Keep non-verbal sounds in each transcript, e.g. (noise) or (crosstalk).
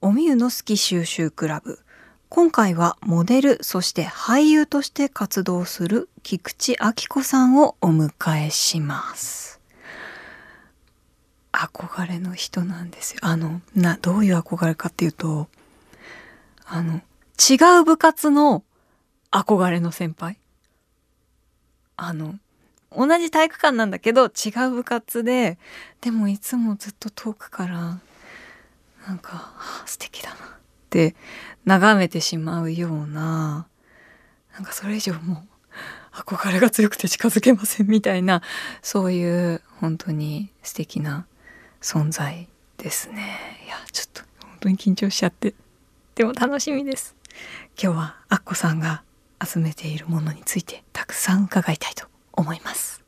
おみゆの好き収集クラブ。今回はモデルそして俳優として活動する菊池亜希子さんをお迎えします。憧れの人なんですよ。あのなどういう憧れかっていうとあの違う部活の憧れの先輩。あの同じ体育館なんだけど違う部活ででもいつもずっと遠くからなんか、素敵だなって眺めてしまうようななんかそれ以上もう憧れが強くて近づけませんみたいなそういう本当に素敵な存在ですね。いやちょっと本当に緊張しちゃってでも楽しみです。今日はアッコさんが集めているものについてたくさん伺いたいと思います。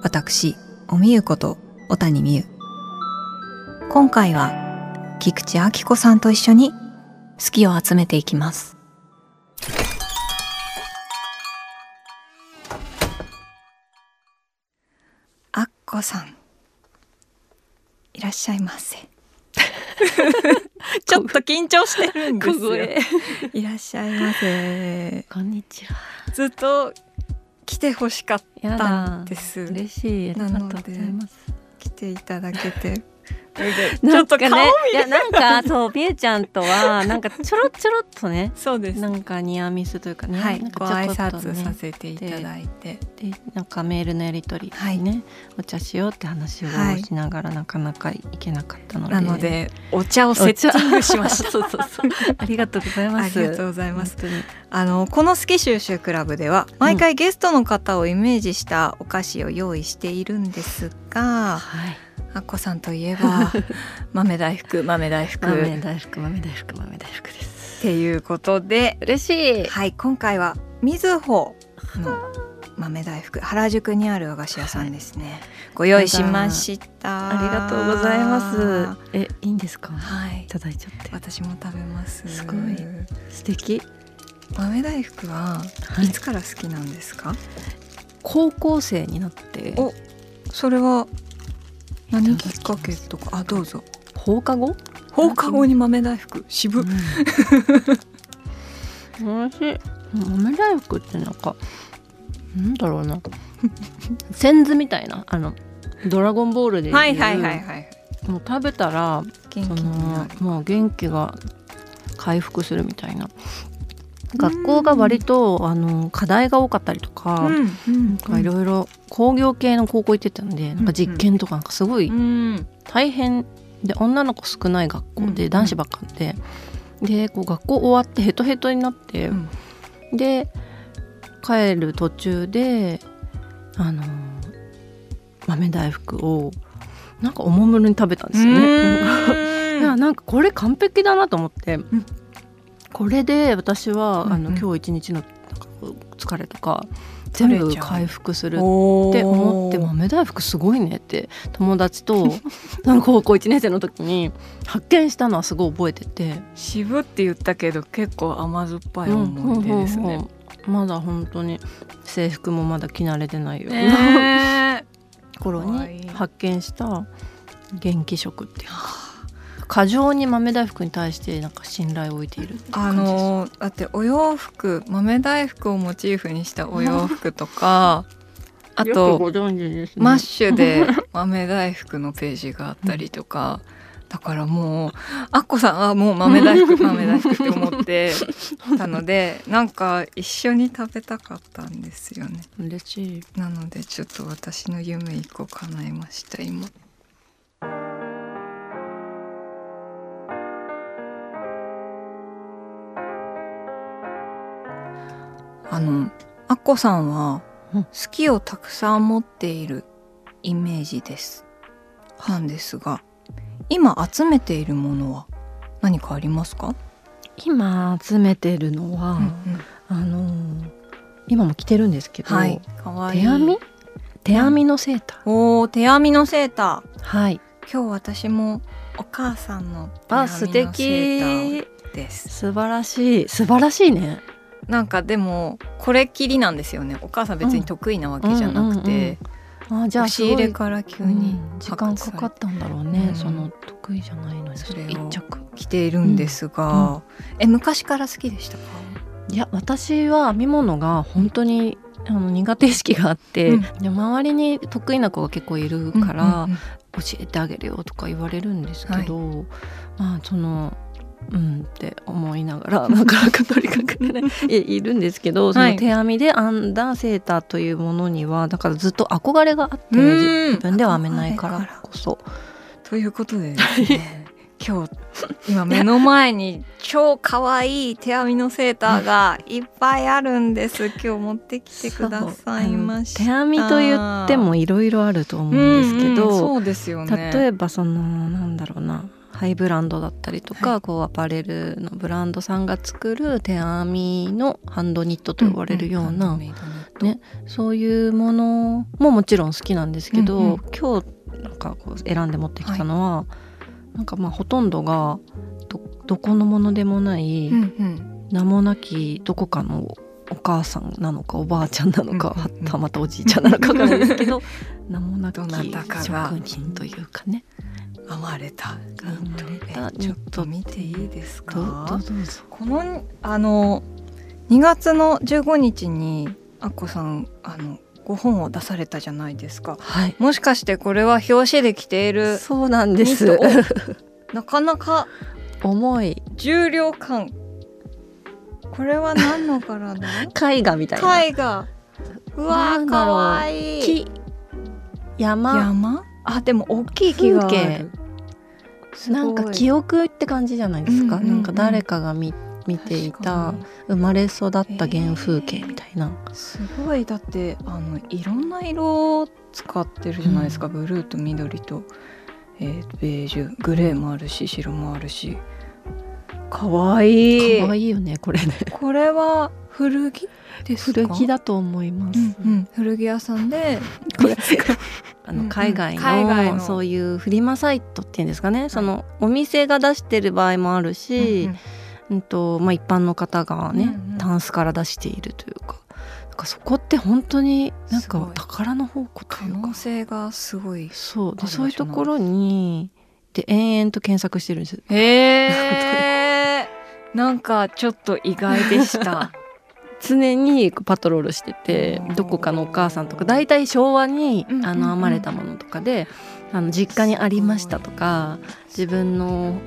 私おみゆこと小谷美優。今回は菊池亜希子さんと一緒に好きを集めていきます。あっこさんいらっしゃいませ。(laughs) ちょっと緊張してるんですよ。いらっしゃいませ。こんにちは。ずっと来てほしかったんです嬉しい。ありがとうございます。来ていただけてちょっと顔見ね、いてやなんかそうビエちゃんとは (laughs) なんかちょろちょろっとね、そうです。なんかニアミスというかね、はい。なんご挨拶さね。せていただいて。でなんかメールのやり取りはい。ね、お茶しようって話をはいしながらなかなかいけなかったので、なのでお茶をおセッ茶ティングしました。そうそうそう。(laughs) ありがとうございます。ありがとうございます。あのこの好き収集クラブでは毎回ゲストの方をイメージしたお菓子を用意しているんですが、はい。あっこさんといえば (laughs) 豆大福豆大福豆っ大福豆大福豆大福です。ていうことで嬉しい。はい今回はみずほの豆大福原宿にある和菓子屋さんですね、ご用意しましたありがとうございます。え、いいんですか？はいいただいちゃって。私も食べますすごい素敵。豆大福ははいいつから好きなんですか、高校生になっておそれは何きっかけとか？あどうぞ放課後？放課後に豆大福渋、うん。美味しい。豆大福ってなんか。なんだろうな。センズみたいな、あの。ドラゴンボールでいう。はいはいはいはいもう食べたら、そ元気になのるもう元気が回復するみたいな。学校が割とあの課題が多かったりとか、いろいろ工業系の高校行ってたんで、なんか実験とかなんかすごいうん。大変で女の子少ない学校うんで男子ばっかで、でこう学校終わってヘトヘトになって、うん。で帰る途中であの豆大福をなんかおもむろに食べたんですよね。(laughs) なんかこれ完璧だなと思って、これで私は、あのうん。うん今日一日の疲れとか全部回復するって思って豆大福すごいねって友達と (laughs) あの高校1年生の時に発見したのはすごい覚えてて。渋って言ったけど結構甘酸っぱい思い出ですね。うんうんうん。まだ本当に制服もまだ着慣れてないよね (laughs) 頃に発見した元気食っていうか過剰に豆大福に対してなんか信頼を置いているあ感じですのーだってお洋服豆大福をモチーフにしたお洋服とか (laughs) あとね。マッシュで (laughs) 豆大福のページがあったりとか、だからもうアッコさんはもう豆大福豆大福って思って (laughs) たのでなんか一緒に食べたかったんですよね。嬉しい。なのでちょっと私の夢一個叶えました今あのアッコさんはうん。好きをたくさん持っているイメージです。なんですが今集めているものは何かありますか、今集めてるのは、あのー今も着てるんですけど、はいいい。手編み？手編みのセーター、おー手編みのセーター。はい。今日私もお母さんの手あ編みのセーターです。素晴らしい。素晴らしいね。なんかでもこれっきりなんですよね。お母さん別に得意なわけじゃなくて、あじゃあ押し入れから急にうん。時間かかったんだろうね、うんその得意じゃないのに。それを一着着ているんですが、え昔から好きでしたか？いや私は編み物が本当にあの苦手意識があって、うん。で周りに得意な子が結構いるから、うんうん教えてあげるよとか言われるんですけど、まあそのうんって思いながら (laughs) なかなか取りかかれな (laughs) いいいるんですけどそはい。の手編みで編んだセーターというものにはだからずっと憧れがあってうん。自分では編めないからこそ。ということでね今日今目の前に超可愛い手編みのセーターが (laughs) いっぱいあるんです。今日持ってきてくださいました。手編みと言ってもいろいろあると思うんですけど、うんうんそうですよね。例えばそのなんだろうなハイブランドだったりとか、こうアパレルのブランドさんが作る手編みのハンドニットと呼ばれるような、ねねそういうものももちろん好きなんですけど、うんうん。今日なんかこう選んで持ってきたのは、なんかまあほとんどがどどこのものでもない、うんうん。名もなきどこかのお母さんなのかおばあちゃんなのか、うんうんうんはたまたおじいちゃんなのかわかんないですけど (laughs) 名もなき職人というかね。編まれた。ちょっと。見ていいですか？このあの2月の15日にあっこさんあのご本を出されたじゃないですか。はい。もしかしてこれは表紙で着ているそうなんです。なかなか重い。重量感。これは何の柄だ (laughs) 絵画みたいな。絵画。うわーかわいい。木。山。山？あでも大きい木がある。すごい。なんか記憶って感じじゃないですか、うんうんうん。なんか誰かが見見てい確たか生まれ育った原風景みたいな、にすごい。だってあのいろんな色を使ってるじゃないですか、ブルーと緑と、えーベージュ。グレーもあるし白もあるし。かわいい。可愛いよねこれね。これは古着ですか？古着だと思います、うんうん、古着屋さんでこれ (laughs) あの海外の,、そういうフリマサイトっていうんですかね、そのお店が出してる場合もあるし、うんうん。うんとまあ、一般の方がね、うんうん。タンスから出しているというか。なんかそこって本当になんか宝の宝庫と可いうか。能性がすごい。そう。でそういうところにで延々と検索してるんです。へえなんかちょっと意外でした常にパトロールしててどこかのお母さんとか大体昭和にあの編まれたものとかであの実家にありましたとか自分の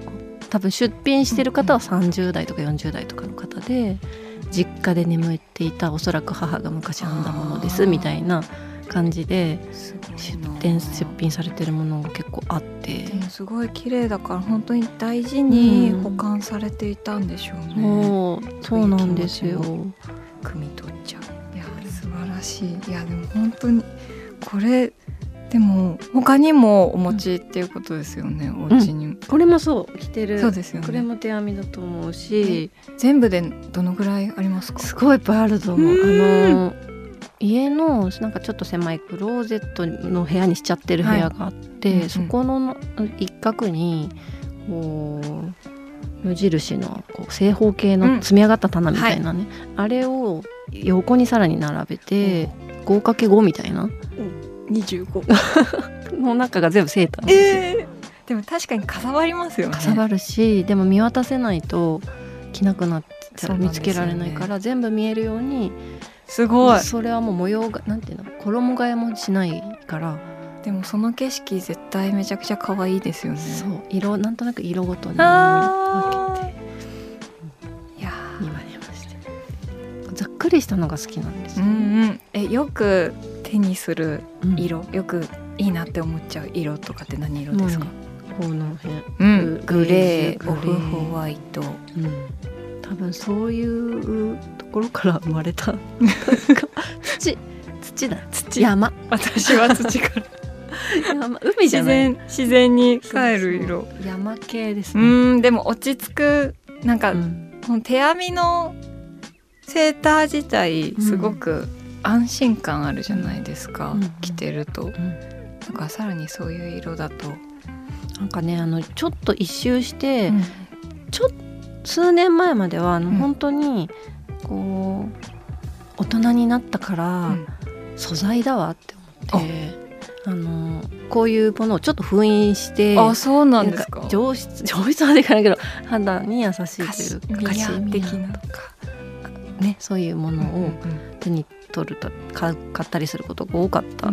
多分出品してる方は30代とか40代とかの方で実家で眠っていたおそらく母が昔編んだものですみたいな感じですごいな。出店出品されてるものが結構あって。すごい綺麗だから本当に大事にうん保管されていたんでしょうね、そうそうなんですよ。汲み取っちゃう。いや素晴らしい。いやでも本当にこれでも他にもお持ちっていうことですよね、お家に。これもそう。着てる。そうですよね。これも手編みだと思うし。全部でどのぐらいありますか？すごいいっぱいあると思う。うんあの家のなんかちょっと狭いクローゼットの部屋にしちゃってる部屋があって、はい。うんうん。そこの一角にこう無印のこう正方形の積み上がった棚みたいなね、あれを横にさらに並べて 5×5 みたいな。25 (laughs) の中が全部セーターなんですよ。えー、でも確かにかさばりますよね。かさばるしでも見渡せないと着なくなっちゃうそうなんですよね。見つけられないから全部見えるようにすごい。それはもう模様がなんていうの衣替えもしないから、でもその景色絶対めちゃくちゃ可愛いですよね。そう色なんとなく色ごとに分あけてざっくりしたのが好きなんですーうよ、んうん。えよく手にするうん。色、よくいいなって思っちゃう色とかって何色ですか、もこの辺、うん、グレーオフホワイトうん、多分そういうところから生まれた。(laughs) 土土。土だ。土。山。私は土から。山海じゃ自ない。然自然に帰る色。山系ですうね、ーんでも落ち着くなんか、うん。この手編みのセーター自体すごく安心感あるじゃないですか、うん。着てると、うん。だからさらにそういう色だと、なんかねあのちょっと一周して、うん。ちょ数年前まではあの、うん。本当にこう大人になったから、素材だわって思ってあのこういうものをちょっと封印してあそうなんですか。上質 (laughs) 上質までいかないけど肌に優しいというかカシカシミヤ的なとかねそういうものを手に取ると買ったりすることが多かった、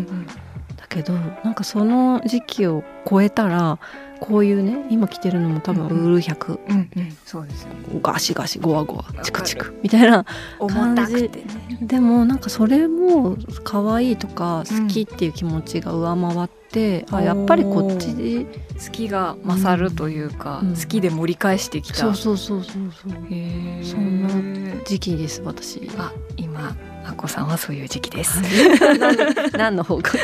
けどなんかその時期を超えたらこういうね今着てるのも多分うんウール100、うんうん。そうですよガシガシゴワゴワチクチクみたいな重たくてね。でもなんかそれも可愛いとか好きっていう気持ちが上回って、あやっぱりこっちで好きが勝るというか、うん。好きで盛り返してきた。そうそうそうそうそう。そんな時期です私。あ今あこさんはそういう時期です。(laughs) 何の報告？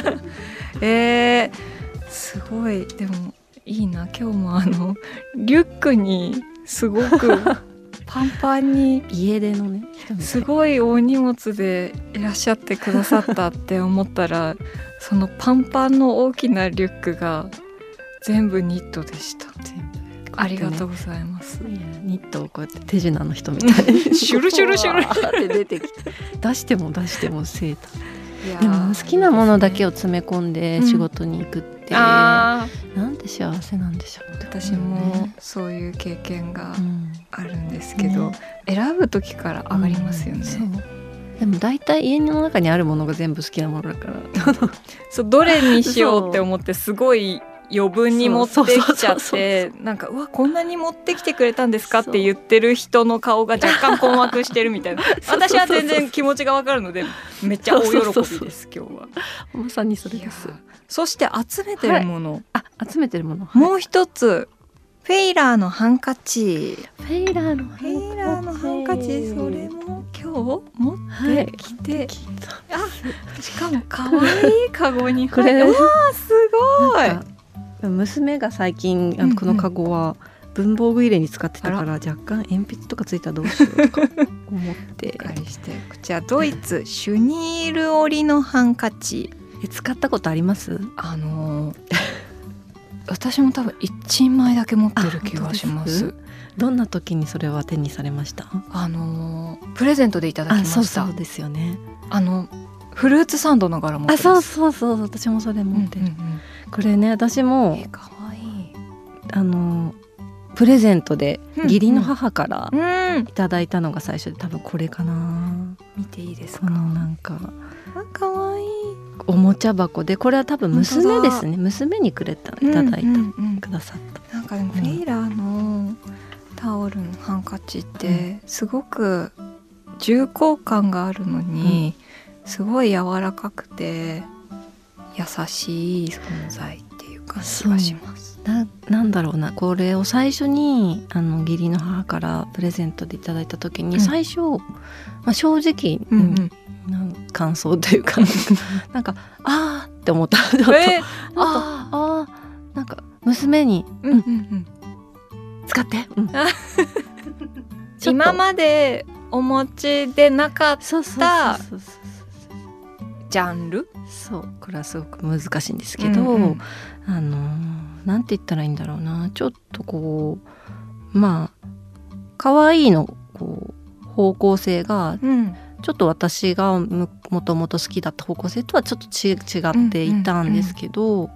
(laughs) えー、すごい。でもいいな。今日もあのリュックにすごく (laughs) パンパンに家出のねすごい大荷物でいらっしゃってくださったって思ったらそのパンパンの大きなリュックが全部ニットでした全部ありがとうございます、ニットをこうやって手品の人みたい。に (laughs) シュルシュルシュル。って出てきて。出しても出してもセーター。でも好きなものだけをを詰め込んでうん。仕事に行くって、あー。なんて幸せなんでしょう。ね私もそういう経験がうん。あるんですけど、ね選ぶ時から上がりますよね、そう。でも大体家の中にあるものが全部好きなものだから。そうどれにしようって思ってすごい余分に持ってきちゃってなんかうわこんなに持ってきてくれたんですかって言ってる人の顔が若干困惑してるみたいな。(laughs) 私は全然気持ちがわかるのでめっちゃ大喜びです今日は。まさにそれです。そして集めてるもの、あ集めてるもの。もう一つフェイラーのハンカチ。フェイラーのフェイラーのハンカチ。それも今日持はいってきて、聞いたあしかも可愛いカゴに入って。(laughs) わーすごい娘が最近あのこのカゴは文房具入れに使ってたから若干鉛筆とかついたらどうしようとか (laughs) 思って。お借りして。こちらドイツシュニール織りのハンカチ。え使ったことあります？あのー私も多分一枚だけ持ってる気がします。どんな時にそれは手にされました？あのープレゼントでいただきまあしたそうですよね。あのフルーツサンドの柄持ってあそうそうそう。私もそれ持ってる、うんうんうん。これね私もえ可愛いあのプレゼントでうん義理の母からうん。いただいたのが最初で多分これかな。見ていいですこかのなんかあ可愛いおもちゃ箱でこれは多分娘ですね。娘にくれたいただいた、うん。うんうんくださった。なんかでもフェイラーのタオルのハンカチってすごく重厚感があるのに、すごい柔らかくて優しい存在っていう感じがします。ななんだろうな。これを最初にあの義理の母からプレゼントでいただいた時に、うん。最初、まあ、正直、うんうん。なん感想というかなんかあーって思ったちょっとえあーあーなんか娘にうんうんうん。使って、う今までお持ちでなかったジャンル？そうこれはすごく難しいんですけど、うんうん。あのーなんて言ったらいいんだろうな。ちょっとこうまあ可愛いのこう方向性がうん。ちょっと私がむもともと好きだった方向性とはちょっとち違っていたんですけど、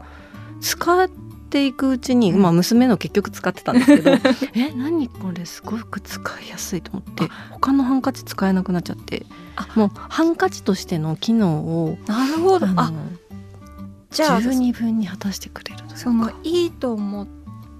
使っていくうちに、うん。まあ、娘の結局使ってたんですけど (laughs) え何これすごく使いやすいと思って他のハンカチ使えなくなっちゃってあ。もうハンカチとしての機能をなるほど。あじゃあ十二分に果たしてくれるそのいいと思っ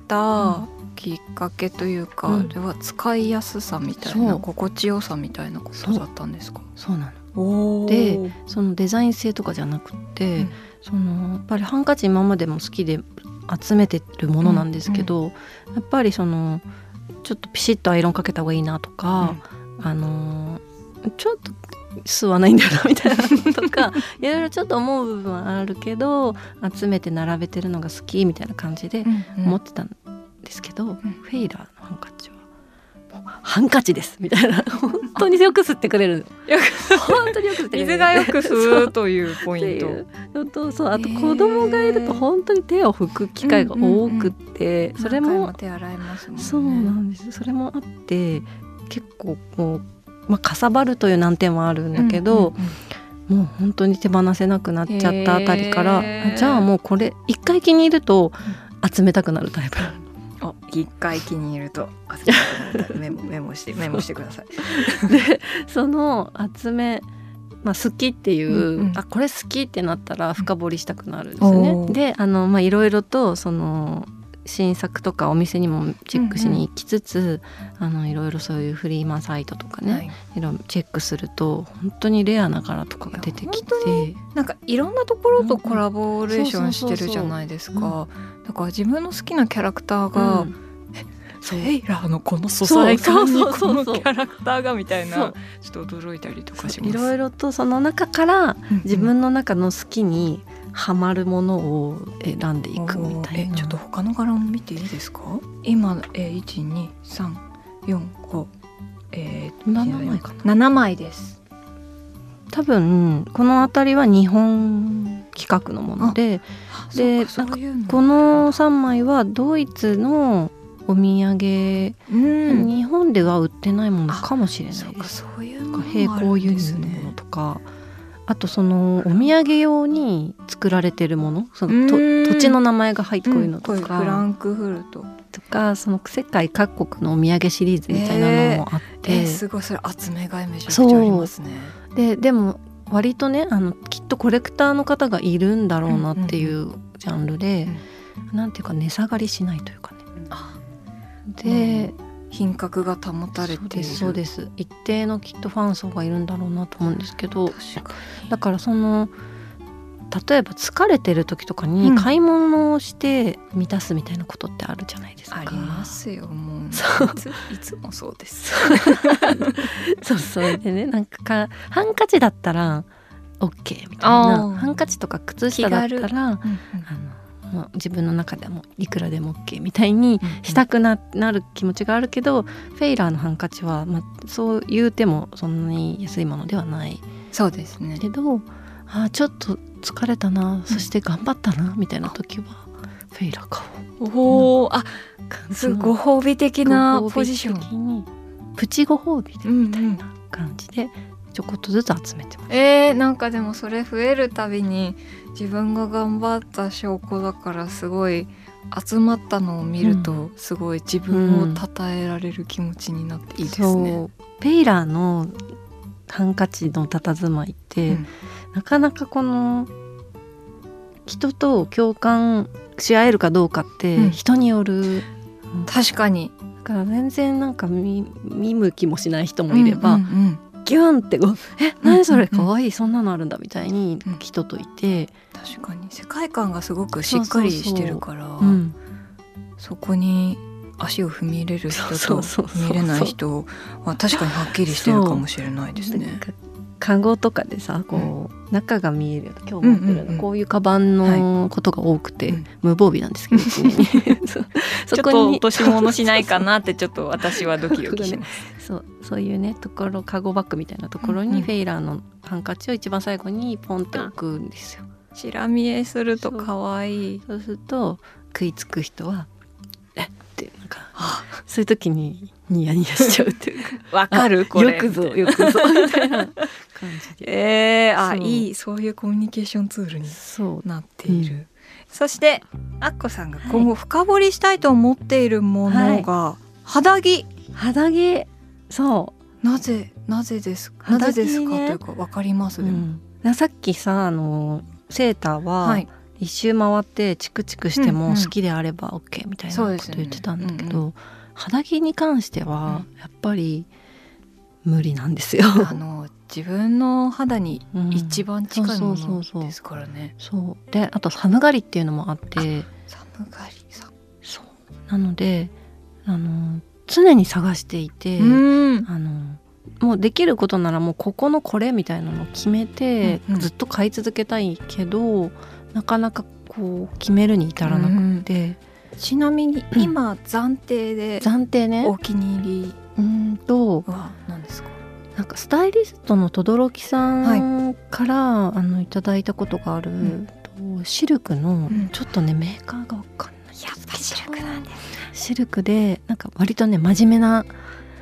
たきっかけというか、うん。では使いやすさみたいな心地よさみたいなことだったんですか？そう。なの。おでそのデザイン性とかじゃなくって、うん。そのやっぱりハンカチ今までも好きで集めてるものなんですけど、やっぱりそのちょっとピシッとアイロンかけた方がいいなとか、あのちょっと吸わないんだよなみたいなの (laughs) とかいろいろちょっと思う部分はあるけど集めて並べてるのが好きみたいな感じで思ってたんですけど、フェイラーのハンカチは？ハンカチですみたいな。(laughs) 本当によく吸ってくれる。本当によく吸ってくれる。水がよく吸うというポイント。とそうあと子供がいると本当に手を拭く機会が多くって、それも手洗いますね。そうなんです。それもあって結構こう、まあ、かさばるという難点はあるんだけど、もう本当に手放せなくなっちゃったあたりからじゃあもうこれ一回気に入ると集めたくなるタイプあ一回気に入るとメモ (laughs) メモしてメモしてください。(laughs) でその集め、まあ、好きっていう、うんうん。あこれ好きってなったら深掘りしたくなるんですよね。であのまあいろいろとその新作とかお店にもチェックしに行きつつ、あのいろいろそういうフリーマンサイトとかね、はい。い、ろいろチェックすると本当にレアな柄とかが出てきて。なんかいろんなところとコラボレーションしてるじゃないですか。だから自分の好きなキャラクターが、うんセイラーのこの素材感にこのキャラクターがみたいなちょっと驚いたりとかします。いろいろとその中からうんうん。自分の中の好きにはまるものを選んでいくみたいな。えちょっと他の柄も見ていいですか？今え一二三四五えー、7枚かな？七枚です。多分この辺りは日本企画のもので。でこの3枚はドイツのお土産、うん。日本では売ってないものかもしれない。です。そういう並行輸入のものねとか。あとそのお土産用に作られてるもの。その土地の名前が入ってこういうのとこういうか、フランクフルト。とかその世界各国のお土産シリーズみたいなのもあって、えー、すごいそれ集めがいめちゃくちゃありますね。ででも割とねあのきっとコレクターの方がいるんだろうなっていうジャンルで、なんていうか値下がりしないというかね。あで、品格が保たれてそうです一定のきっとファン層がいるんだろうなと思うんですけど確かだからその例えば疲れてる時とかにうん。買い物をして満たすみたいなことってあるじゃないですか。にありますよもう。そう。いつもそうです。(laughs) そうそうでねなんかかハンカチだったら OK みたいな。ハンカチとか靴下だったらあのもう自分の中ではもういくらでも OK みたいにしたくななる気持ちがあるけど、フェイラーのハンカチは、まあ、そう言うてもそんなに安いものではないそうですね。けどあーちょっと疲れたなそして頑張ったなみたいな時はフェイラー買おう。おおあすそご褒美的なポジション。プチご褒美でみたいな感じでちょこっとずつ集めてます。えー、なんかでもそれ増えるたびに自分が頑張った証拠だからすごい集まったのを見るとすごい自分を称えられる気持ちになっていいですね。そう。ペイラーのハンカチの佇まいって、うん。なかなかこの人と共感し合えるかどうかってうん。人による、確かに。だから全然なんか見見向きもしない人もいれば、うんうんギュンってこう「え何それ？かわいいそんなのあるんだ」みたいにうん。人といて、確かに世界観がすごくしっかりしてるからそうん。こに足を踏み入れる人そと踏み入れない人は確かにはっきりしてるかもしれないですね。カゴとかでさこう、中が見える今日持ってるの、うんうんうん。こういうカバンのことが多くて、うん。無防備なんですけど (laughs) そ (laughs) そこに落とし物しないかなってちょっと私はドキドキします。(laughs) そうそういうねところカゴバッグみたいなところにフェイラーのハンカチを一番最後にポンって置くんですよ。チラ見えすると可愛い。そうすると食いつく人は「えっ?」てなんかあ。そういう時にニヤニヤしちゃうっていうか。(laughs) わかるこれ。よくぞよくぞ。みたいな感じで。えー、あそう。いいそういうコミュニケーションツールにそう。なっている。そしてアッコさんが今後深掘りしたいと思っているものが、肌着。肌着。そなぜなぜですか？ねぜですか、というかわかります？う、でも。うん、さっきさあのセーターは、はい。一周回ってチクチクしてうんうん。も好きであれば OK みたいなこと言ってたんだけうんど、肌着に関してはやっぱり無理なんですよ。あの自分の肌にうん。一番近いものですからね。そうであと寒がりっていうのもあって。寒がり。さ。そう。なのであの常に探していて、うん。あのもうできることならもうここのこれみたいなのを決めてうんうん。ずっと買い続けたいけど、なかなかこう決めるに至らなくて、ちなみに今暫定で暫定ね。お気に入うーんとりは何ですか？なんかスタイリストの轟さんから、あのいただいたことがある、ん。とシルクの、ん。ちょっとねメーカーがわかんない。やっぱシルクなんですシルクでなんか割とね真面目な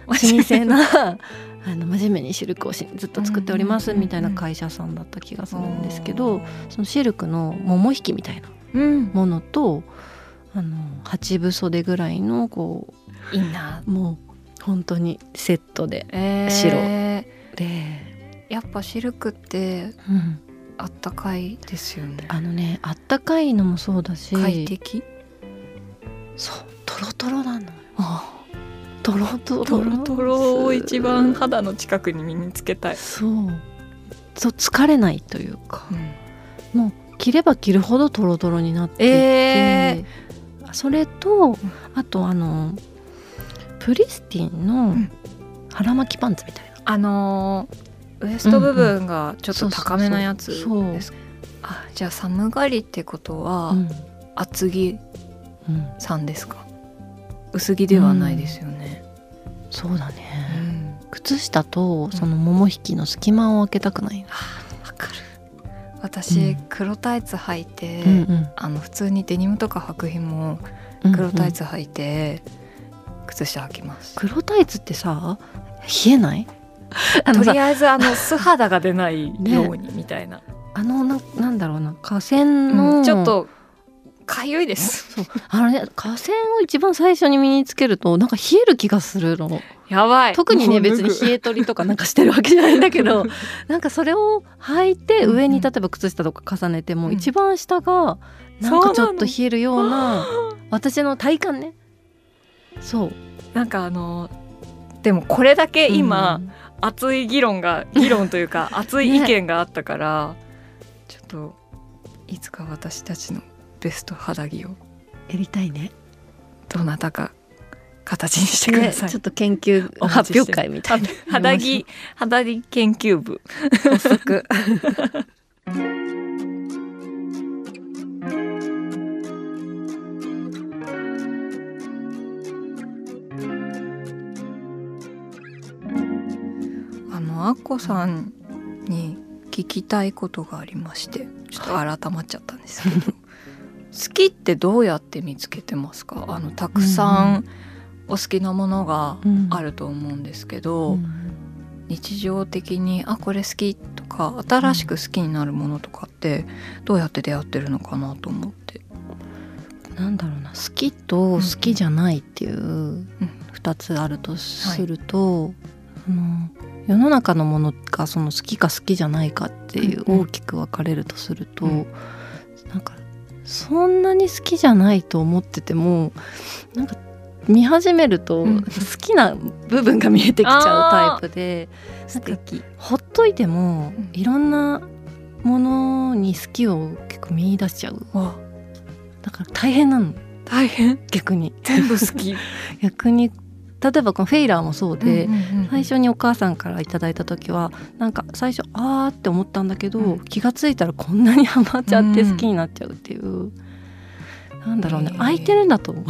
老舗なあの真面目にシルクをしずっと作っておりますうんうんうんうん。みたいな会社さんだった気がするんですけどそのシルクの桃引きみたいなうん。ものとあの八分袖ぐらいのこインナー。うもう本当にセットでえー。白。で、やっぱシルクってうん、あったかいですよね。あのねあったかいのもそうだし。快適？そうトロトロなのあトロトロ。トロトロを一番肌の近くに身につけたい、そう。そう疲れないというか。うん。もう着れば着るほどトロトロになっていて、えそれとあとあのプリスティンうのん。腹巻きパンツみたいな、あのーウエスト部分がちょっと高めなやつです。かあじゃあ寒がりってことは、うん。厚着うんさんですか？薄着ではないですよね、そうだうね、ん。靴下とその桃引きの隙間を開けたくない。の、わかる私、うん。黒タイツ履いて、うんうん。あの普通にデニムとか履く日もうんうん。黒タイツ履いて、靴下履きます。黒タイツってさ冷えない？(laughs) とりあえずあの素肌が出ないように (laughs) みたいな、あのななんだろうな河川の、うんちょっとかゆいです。(laughs) あのね河川を一番最初に身につけるとなんか冷える気がするの。やばい。特にね別に冷え取りとかなんかしてるわけじゃないんだけど (laughs) なんかそれを履いて上に例えば靴下とか重ねてもうん。一番下がなんかちょっと冷えるような (laughs) 私の体感ね。そう。なんかあのでもこれだけ今、うん。熱い議論が議論というか熱い意見があったから、ちょっといつか私たちのベスト肌着を。やりたいね。どなたか形にしてくねださい、ちょっと研究発表会みたいな。肌着肌着研究部。発足 (laughs) あのアッコさんに聞きたいことがありましてちょっと改まっちゃったんですけど好きってどうやって見つけてますか？あのたくさんお好きなものがあると思うんですけど、日常的にあこれ好きとか新しく好きになるものとかってどうやって出会ってるのかなと思って。なんだろうな。好きと好きじゃないっていう2つあるとすると、あの世の中のものがその好きか好きじゃないかっていう大きく分かれるとすると、うん。なんかそんなに好きじゃないと思っててもなんか見始めるとうん。好きな部分が見えてきちゃうタイプで、素敵。ほっといてもうん。いろんなものに好きを結構見出しちゃう。わ。だから大変なの。大変？逆に。全部好き。(laughs) 逆に例えばこのフェイラーもそうで、うんうんうん最初にお母さんからいただいた時はなんか最初あーって思ったんだけど、うん。気がついたらこんなにハマっちゃって好きになっちゃうっていう、なんだろうね空いてるんだと思う。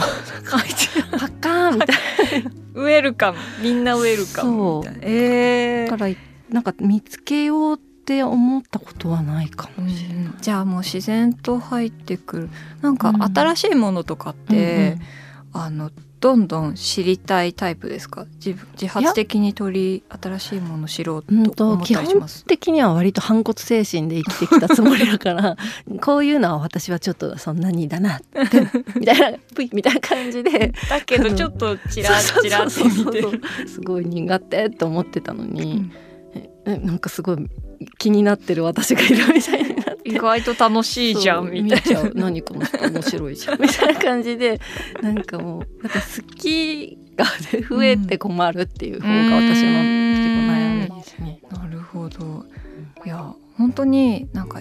書いてパッカーンみたい (laughs) ウェルカム。みんなウェルカムみたいな。えー。だからなんか見つけようって思ったことはないかもしれない。じゃあもう自然と入ってくる。なんかうん。新しいものとかって、あのどんどん知りたいタイプですか？自分自発的に取り新しいもの知ろううんうんと思っと基本たりします？的には割と反骨精神で生きてきたつもりだから (laughs) こういうのは私はちょっとそんなにだなって (laughs) みたいなぷいみたいな感じで。だけどちょっとチラチラっ (laughs) て見て。すごい苦手って思ってたのに、うん。えなんかすごい気になってる私がいるみたいにな意外と楽しいじゃんみたい見ちゃう何この人面白いじゃん (laughs) みたいな感じでなんかもうなんか好きが増えて困るっていう方が私の結構悩みですね。な。なるほど。いや本当になんか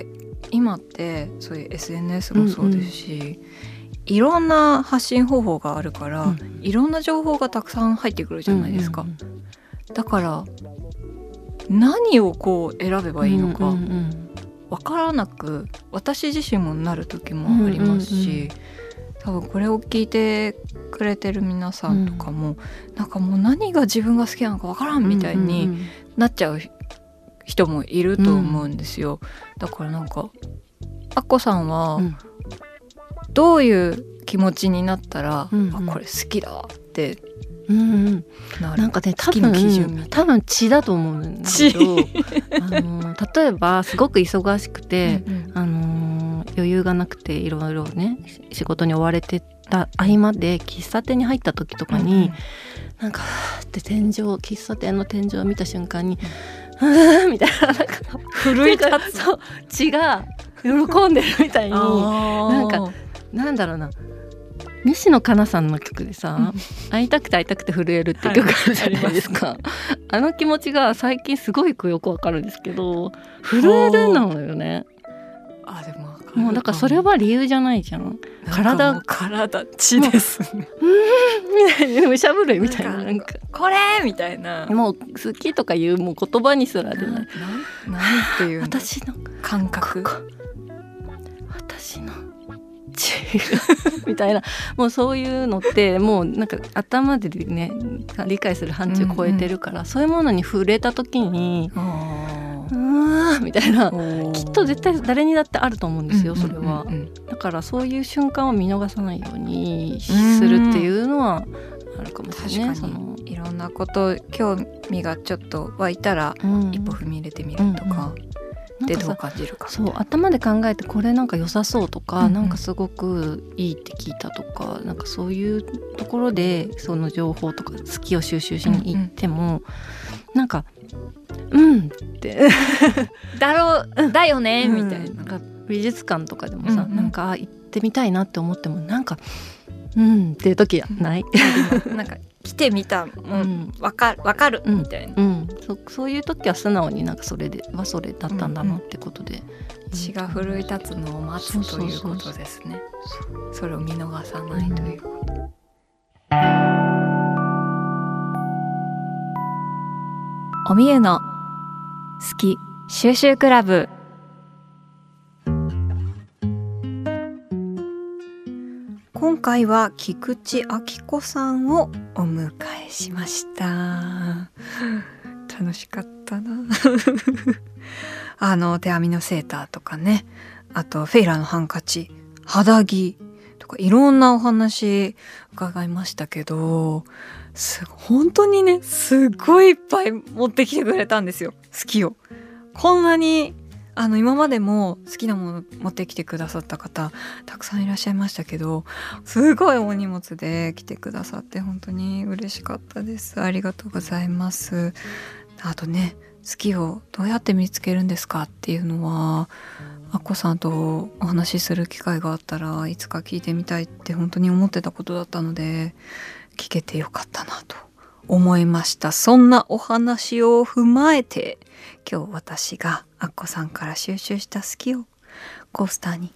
今ってそういう SNS もそうですし、いろんな発信方法があるから、うんいろんな情報がたくさん入ってくるじゃないですか。うんうんだから何をこう選べばいいのかうんうん分からなく私自身もなる時もありますし、多分これを聞いてくれてる皆さんとかも、なんかもう何が自分が好きなのか分からんみたいに、うんうんなっちゃう人もいると思うんですよ、だからなんかアッコさんはうん。どういう気持ちになったら、うんうん。あこれ好きだってうんうん。なんかね多分多分血だと思うんだけどあの例えばすごく忙しくて、うんうん。あの余裕がなくていろいろねし仕事に追われてた合間で喫茶店に入った時とかに、なんかふーって天井喫茶店の天井を見た瞬間に「うーん」みたいななんか奮い立つ。血が喜んでるみたいになんかなんだろうな西野カナさんの曲でさ「会いたくて会いたくて震える」っていう曲あるじゃないですか、あの気持ちが最近すごいよくわかるんですけど震えるのよね。あでももうだからそれは理由じゃないじゃん。体。体血です。ね (laughs) みたいな。武者震いみたいななんか。これみたいな。もう好きとかいうもう言葉にすら出ない。なんなんていうの？私の。感覚。私の血 (laughs) みたいな。もうそういうのってもうなんか頭でね理解する範疇を超えてるから、そういうものに触れた時にあうわーみたいな。ー。きっと絶対誰にだってあると思うんですよ、うんうんそれはうん。うんだからそういう瞬間を見逃さないようにするっていうのはあるかもしれないね。確かその。に。いろんなこと興味がちょっと湧いたらうん。一歩踏み入れてみるとか。でどうなんかさ感じるかそう頭で考えてこれなんか良さそうとか、うんうん。なんかすごくいいって聞いたとかなんかそういうところでその情報とか好きを収集しに行っても、なんか「うん」って。(laughs) だろうだよねみたいうんな。なんか美術館とかでもさ、うんうん。なんかあ行ってみたいなって思ってもなんか「うん」っていう時はない。なんか来てみたもうんん。わかるわかるうん。みたいな。うん、そそういう時は素直になんかそれではそれだったんだなってことで、血が奮い立つのを待つということですね。それを見逃さないということ。おみゆの好き収集クラブ。今回は菊池亜希子さんをお迎えしました楽しかったな。(laughs) あの手編みのセーターとかね。あとフェイラーのハンカチ。肌着とかいろんなお話伺いましたけど本当にねすごいいっぱい持ってきてくれたんですよ。好きを。こんなにあの今までも好きなもの持ってきてくださった方たくさんいらっしゃいましたけどすごいお荷物で来てくださって本当に嬉しかったです。ありがとうございます。あとね好きをどうやって見つけるんですかっていうのはアッコさんとお話しする機会があったらいつか聞いてみたいって本当に思ってたことだったので聞けてよかったなと思いました。そんなお話を踏まえて今日私がアッコさんから収集した好きをコースターに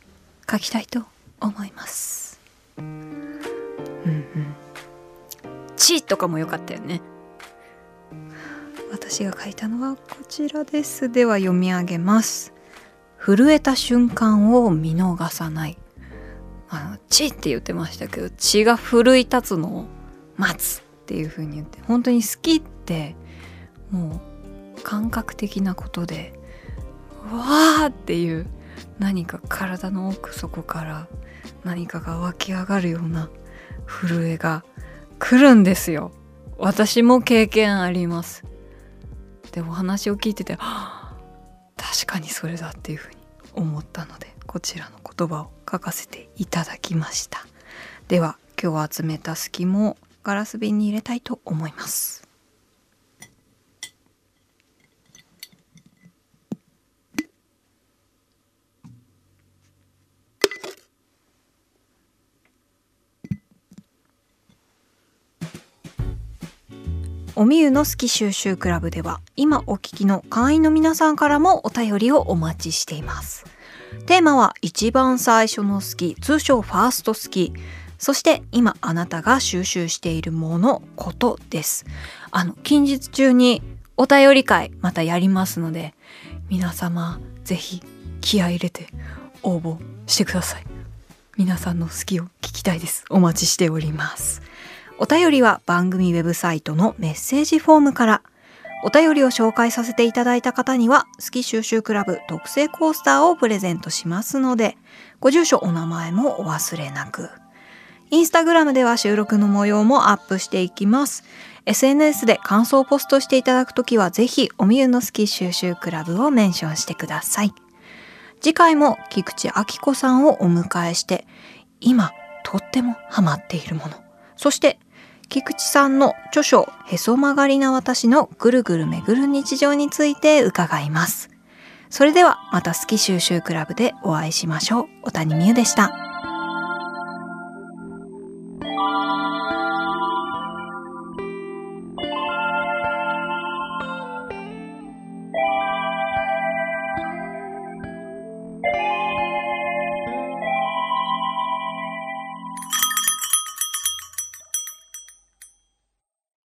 書きたいと思います。うんうん「チ」とかも良かったよね。私が書いたのはこちらです。では読み上げます。震えた瞬間を見逃さない。あの血って言ってましたけど血が奮い立つのを待つっていう風に言って本当に好きってもう感覚的なことでわーっていう何か体の奥底から何かが湧き上がるような震えが来るんですよ。私も経験あります。でお話を聞いててはあ確かにそれだっていうふうに思ったのでこちらの言葉を書かせていただきました。では今日集めた隙もガラス瓶に入れたいと思います。おみゆの好き収集クラブでは今お聞きの会員の皆さんからもお便りをお待ちしています。テーマは一番最初の好き通称ファースト好きそして今あなたが収集しているものことです。あの近日中にお便り会またやりますので皆様ぜひ気合い入れて応募してください。皆さんの好きを聞きたいです。お待ちしております。お便りは番組ウェブサイトのメッセージフォームからお便りを紹介させていただいた方には、好き収集クラブ特製コースターをプレゼントしますので、ご住所、お名前もお忘れなく。インスタグラムでは収録の模様もアップしていきます。SNS で感想をポストしていただくときは、ぜひ、おみゆの好き収集クラブをメンションしてください。次回も菊池明子さんをお迎えして、今、とってもハマっているもの、そして菊池さんの著書「へそ曲がりな私のぐるぐる巡る日常」について伺います。それではまた好き収集クラブでお会いしましょう。小谷美優でした。